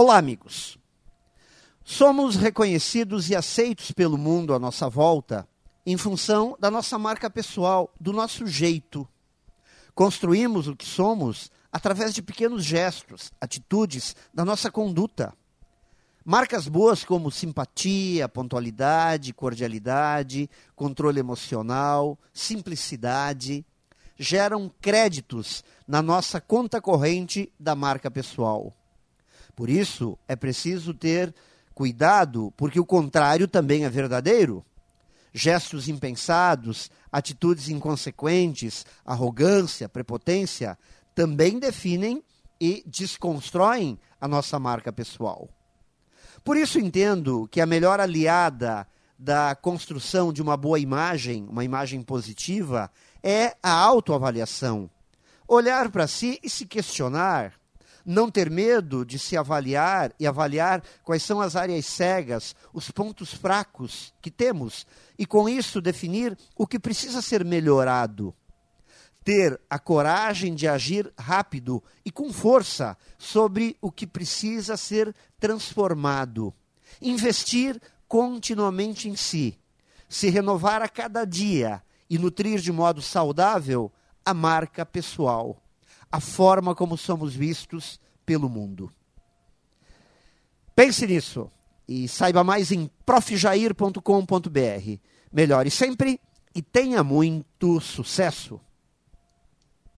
Olá, amigos. Somos reconhecidos e aceitos pelo mundo à nossa volta em função da nossa marca pessoal, do nosso jeito. Construímos o que somos através de pequenos gestos, atitudes da nossa conduta. Marcas boas como simpatia, pontualidade, cordialidade, controle emocional, simplicidade geram créditos na nossa conta corrente da marca pessoal. Por isso, é preciso ter cuidado, porque o contrário também é verdadeiro. Gestos impensados, atitudes inconsequentes, arrogância, prepotência também definem e desconstroem a nossa marca pessoal. Por isso entendo que a melhor aliada da construção de uma boa imagem, uma imagem positiva, é a autoavaliação. Olhar para si e se questionar não ter medo de se avaliar e avaliar quais são as áreas cegas, os pontos fracos que temos, e com isso definir o que precisa ser melhorado. Ter a coragem de agir rápido e com força sobre o que precisa ser transformado. Investir continuamente em si. Se renovar a cada dia e nutrir de modo saudável a marca pessoal a forma como somos vistos pelo mundo. Pense nisso e saiba mais em profjair.com.br. Melhore sempre e tenha muito sucesso!